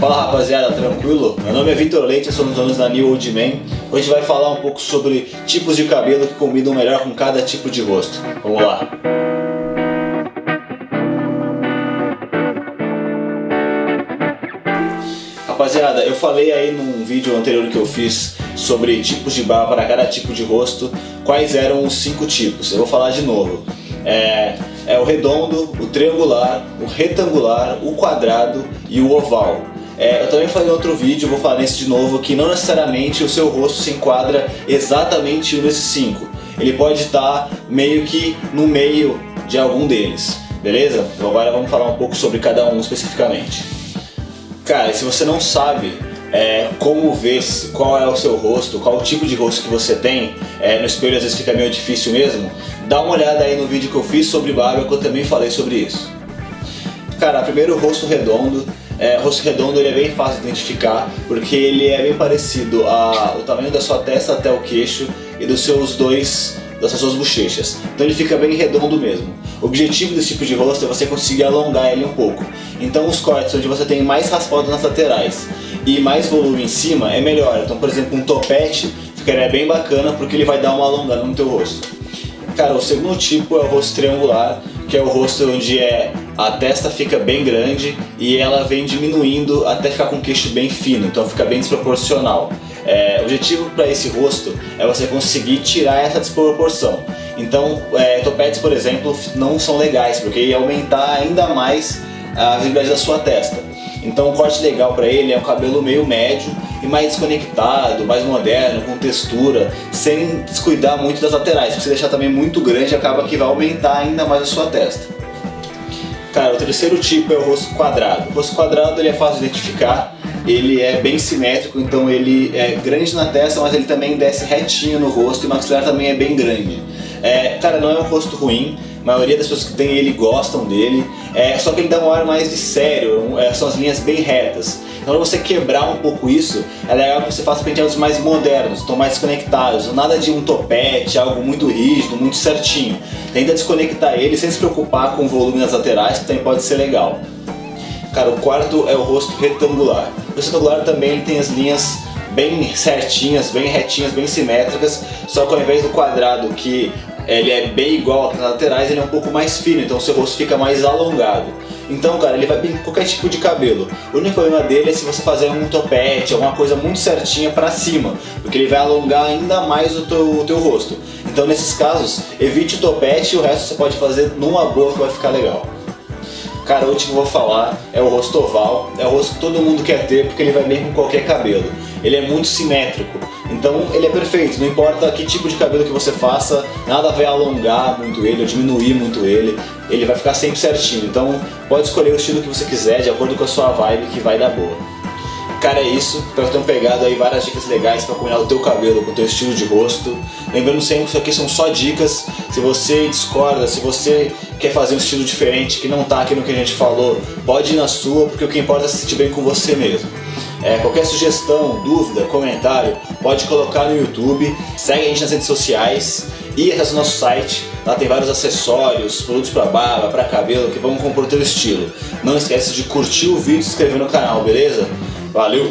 Fala rapaziada, tranquilo? Meu nome é Vitor Leite, eu sou dos anos da New Old Man. Hoje vai falar um pouco sobre tipos de cabelo que combinam melhor com cada tipo de rosto. Vamos lá! Rapaziada, eu falei aí num vídeo anterior que eu fiz sobre tipos de barba para cada tipo de rosto, quais eram os cinco tipos. Eu vou falar de novo. É, é o redondo, o triangular, o retangular, o quadrado e o oval. É, eu também falei em outro vídeo, vou falar nesse de novo, que não necessariamente o seu rosto se enquadra exatamente desses cinco. Ele pode estar meio que no meio de algum deles, beleza? Então agora vamos falar um pouco sobre cada um especificamente. Cara, se você não sabe é, como ver qual é o seu rosto, qual o tipo de rosto que você tem, é, no espelho às vezes fica meio difícil mesmo, dá uma olhada aí no vídeo que eu fiz sobre barba que eu também falei sobre isso. Cara, primeiro o rosto redondo, é, rosto redondo ele é bem fácil de identificar porque ele é bem parecido ao tamanho da sua testa até o queixo e dos seus dois das suas bochechas. Então ele fica bem redondo mesmo. O objetivo desse tipo de rosto é você conseguir alongar ele um pouco. Então os cortes onde você tem mais raspado nas laterais e mais volume em cima é melhor. Então, por exemplo, um topete ficaria bem bacana porque ele vai dar uma alongada no teu rosto. Cara, o segundo tipo é o rosto triangular, que é o rosto onde é a testa fica bem grande e ela vem diminuindo até ficar com o queixo bem fino, então fica bem desproporcional. É, o objetivo para esse rosto é você conseguir tirar essa desproporção. Então, é, topetes, por exemplo, não são legais porque ia aumentar ainda mais a visibilidade da sua testa. Então, um corte legal para ele é um cabelo meio médio e mais desconectado, mais moderno, com textura, sem descuidar muito das laterais. Se você deixar também muito grande, acaba que vai aumentar ainda mais a sua testa. Cara, o terceiro tipo é o rosto quadrado. O rosto quadrado ele é fácil de identificar, ele é bem simétrico, então ele é grande na testa, mas ele também desce retinho no rosto e o maxilar também é bem grande. É, cara, não é um rosto ruim, a maioria das pessoas que tem ele gostam dele, é, só que ele dá um ar mais de sério, é, são as linhas bem retas. Então, pra você quebrar um pouco isso, é legal que você faça penteados mais modernos, estão mais conectados, nada de um topete, algo muito rígido, muito certinho. Tenta desconectar ele sem se preocupar com o volume nas laterais, que também pode ser legal. Cara, o quarto é o rosto retangular. O retangular também ele tem as linhas bem certinhas, bem retinhas, bem simétricas, só que ao invés do quadrado que ele é bem igual às laterais, ele é um pouco mais fino, então o seu rosto fica mais alongado. Então, cara, ele vai bem com qualquer tipo de cabelo. O único problema dele é se você fazer um topete, alguma coisa muito certinha para cima, porque ele vai alongar ainda mais o teu, o teu rosto. Então, nesses casos, evite o topete e o resto você pode fazer numa boa que vai ficar legal. Cara, o último que eu vou falar é o rosto oval. É o rosto que todo mundo quer ter porque ele vai bem com qualquer cabelo. Ele é muito simétrico. Então ele é perfeito, não importa que tipo de cabelo que você faça, nada vai alongar muito ele ou diminuir muito ele, ele vai ficar sempre certinho. Então pode escolher o estilo que você quiser, de acordo com a sua vibe, que vai dar boa. Cara, é isso. Espero que tenham pegado aí várias dicas legais para combinar o teu cabelo com o teu estilo de rosto. Lembrando sempre que isso aqui são só dicas. Se você discorda, se você quer fazer um estilo diferente que não tá aqui no que a gente falou, pode ir na sua, porque o que importa é se sentir bem com você mesmo. É, qualquer sugestão, dúvida, comentário, pode colocar no YouTube, segue a gente nas redes sociais e acesse o nosso site. Lá tem vários acessórios, produtos para barba, para cabelo que vão compor o teu estilo. Não esquece de curtir o vídeo e se inscrever no canal, beleza? Valeu!